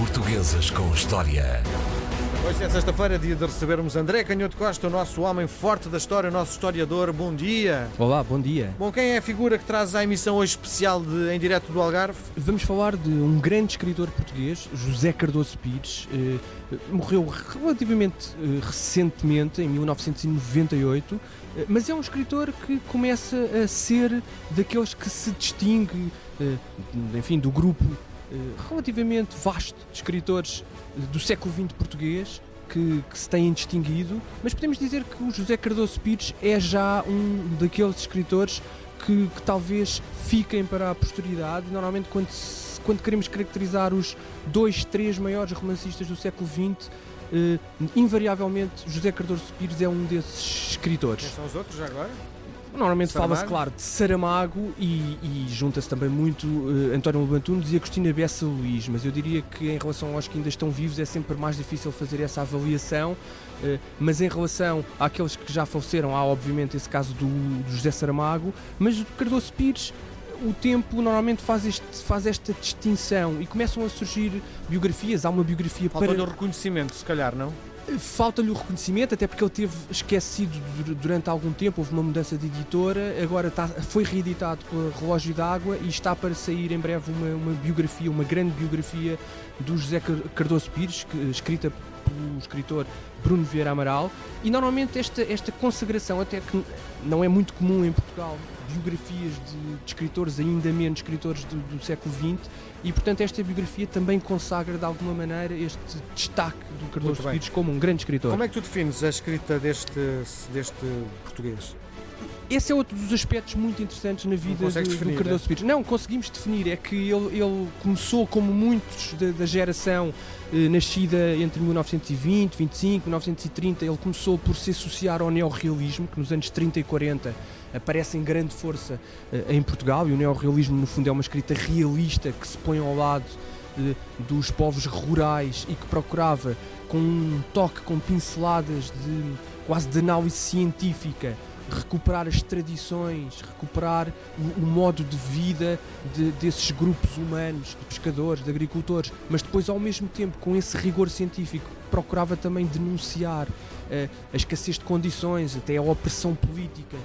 Portuguesas com História. Hoje é sexta-feira, dia de recebermos André Canhoto Costa, o nosso homem forte da história, o nosso historiador. Bom dia. Olá, bom dia. Bom, quem é a figura que traz à emissão hoje especial de Em Direto do Algarve? Vamos falar de um grande escritor português, José Cardoso Pires. Eh, morreu relativamente eh, recentemente, em 1998, eh, mas é um escritor que começa a ser daqueles que se distingue, enfim, do grupo relativamente vasto de escritores do século XX português que, que, se têm distinguido, mas podemos dizer que o José Cardoso Pires é já um daqueles escritores que, que talvez fiquem para a posteridade. Normalmente, quando, quando queremos caracterizar os dois, três maiores romancistas do século XX, eh, invariavelmente José Cardoso Pires é um desses escritores. Quem são os outros agora? Normalmente fala-se, claro, de Saramago e, e junta-se também muito uh, António Lobantunes e Agostina Bessa Luís, mas eu diria que em relação aos que ainda estão vivos é sempre mais difícil fazer essa avaliação, uh, mas em relação àqueles que já faleceram, há obviamente esse caso do, do José Saramago, mas do Cardoso Pires o tempo normalmente faz, este, faz esta distinção e começam a surgir biografias. Há uma biografia Falta para. o reconhecimento, se calhar, não? Falta-lhe o reconhecimento, até porque ele teve esquecido durante algum tempo, houve uma mudança de editora, agora está, foi reeditado pelo Relógio d'Água e está para sair em breve uma, uma, biografia, uma grande biografia do José Cardoso Pires, que, escrita pelo escritor Bruno Vieira Amaral, e normalmente esta, esta consagração, até que não é muito comum em Portugal, biografias de, de escritores, ainda menos escritores do, do, século XX, e portanto esta biografia também consagra de alguma maneira este destaque do Cardoso Pires como um grande escritor. Como é que tu defines a escrita deste, deste português? Esse é outro dos aspectos muito interessantes na vida do, definir, do Cardoso é? Pires. Não, conseguimos definir, é que ele, ele começou como muitos da, da geração eh, nascida entre 1920, 25, 1930, ele começou por se associar ao neorrealismo, que nos anos 30 e 40 aparece em grande força eh, em Portugal, e o neorrealismo no fundo é uma escrita realista que se põe ao lado eh, dos povos rurais e que procurava com um toque, com pinceladas de quase de análise científica, recuperar as tradições, recuperar o, o modo de vida de, desses grupos humanos, de pescadores, de agricultores, mas depois ao mesmo tempo com esse rigor científico procurava também denunciar uh, a escassez de condições, até a opressão política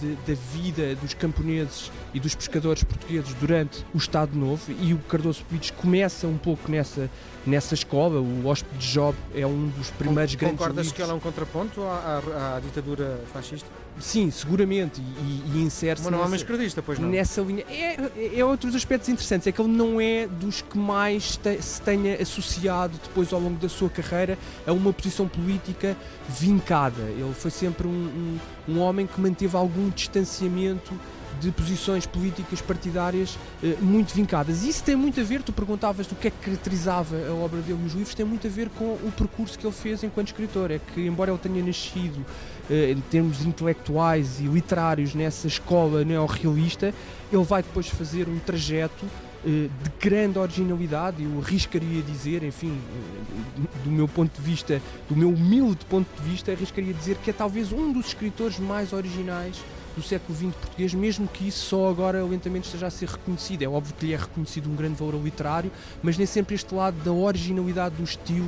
de, da vida dos camponeses e dos pescadores portugueses durante o Estado Novo e o Cardoso Pires começa um pouco nessa, nessa escola. O Hóspede de Job é um dos primeiros Concordas grandes Concordas que ela é um contraponto à, à, à ditadura fascista? Sim, seguramente, e, e insere-se. Mas não é uma esquerdista, pois não? Nessa linha. É, é, é outros aspectos interessantes, é que ele não é dos que mais te, se tenha associado depois ao longo da sua carreira a uma posição política vincada. Ele foi sempre um, um, um homem que manteve algum distanciamento de posições políticas partidárias eh, muito vincadas. Isso tem muito a ver, tu perguntavas do que é que caracterizava a obra dele e os livros, tem muito a ver com o percurso que ele fez enquanto escritor. É que, embora ele tenha nascido eh, em termos intelectuais e literários nessa escola neorrealista, ele vai depois fazer um trajeto de grande originalidade, eu arriscaria dizer, enfim, do meu ponto de vista, do meu humilde ponto de vista, arriscaria dizer que é talvez um dos escritores mais originais do século XX português, mesmo que isso só agora lentamente esteja a ser reconhecido. É óbvio que lhe é reconhecido um grande valor literário, mas nem sempre este lado da originalidade do estilo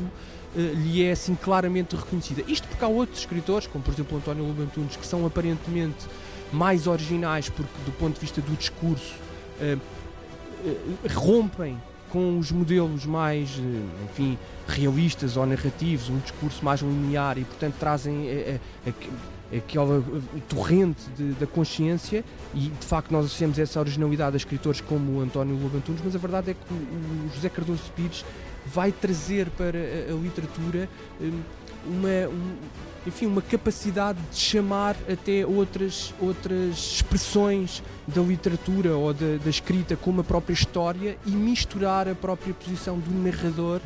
uh, lhe é assim claramente reconhecida. Isto porque há outros escritores, como por exemplo António Lobo Antunes, que são aparentemente mais originais porque do ponto de vista do discurso rompem com os modelos mais, enfim, realistas ou narrativos, um discurso mais linear e, portanto, trazem aquela torrente de, da consciência e de facto nós associamos essa originalidade a escritores como o António Lobo Antunes, mas a verdade é que o, José Cardoso Pires vai trazer para a, a literatura uma, um, enfim, uma capacidade de chamar até outras, outras expressões da literatura ou da, da escrita como a própria história e misturar a própria posição do narrador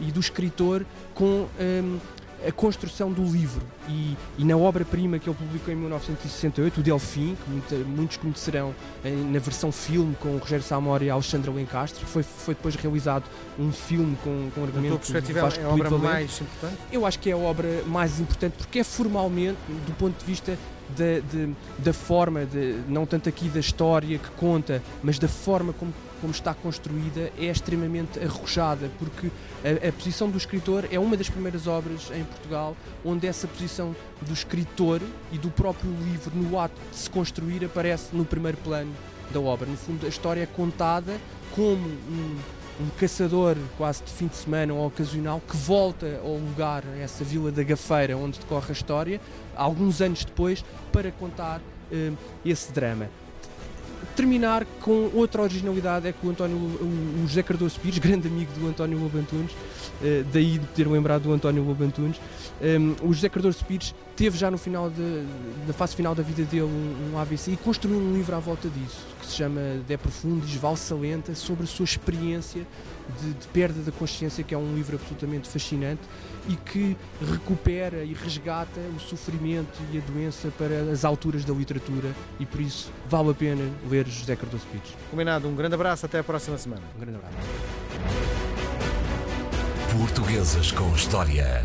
e do escritor com um, a construção do livro e, e na obra-prima que ele publicou em 1968, o Delfim, que muita, muitos conhecerão eh, na versão filme com o Rogério Samora e a Alexandra Lencastre, foi, foi depois realizado um filme com, com argumento perspectiva é a obra mais importante? Eu acho que é a obra mais importante porque é formalmente, do ponto de vista da, de, da forma, de, não tanto aqui da história que conta, mas da forma como, como está construída, é extremamente arrojada, porque a, a, posição do escritor é uma das primeiras obras em Portugal onde essa posição do escritor e do próprio livro, no ato de se construir, aparece no primeiro plano da obra. No fundo, a história é contada como um um caçador quase de fim de semana ou ocasional que volta ao lugar, a essa vila da Gafeira onde decorre a história, alguns anos depois, para contar uh, esse drama. Terminar com outra originalidade é que o António, o, José Cardoso Pires, grande amigo do António Lobo Antunes, uh, daí de ter lembrado do António Lobo Antunes, um, o José Cardoso Pires teve já no final de, na fase final da vida dele um, AVC e construiu um livro à volta disso, que se chama De Profundis, Valsa Lenta, sobre a sua experiência de, de, perda da consciência, que é um livro absolutamente fascinante e que recupera e resgata o sofrimento e a doença para as alturas da literatura e por isso vale a pena ler José Cardoso Pires. Combinado, um grande abraço, até a próxima semana. Um grande abraço. Portuguesas com História.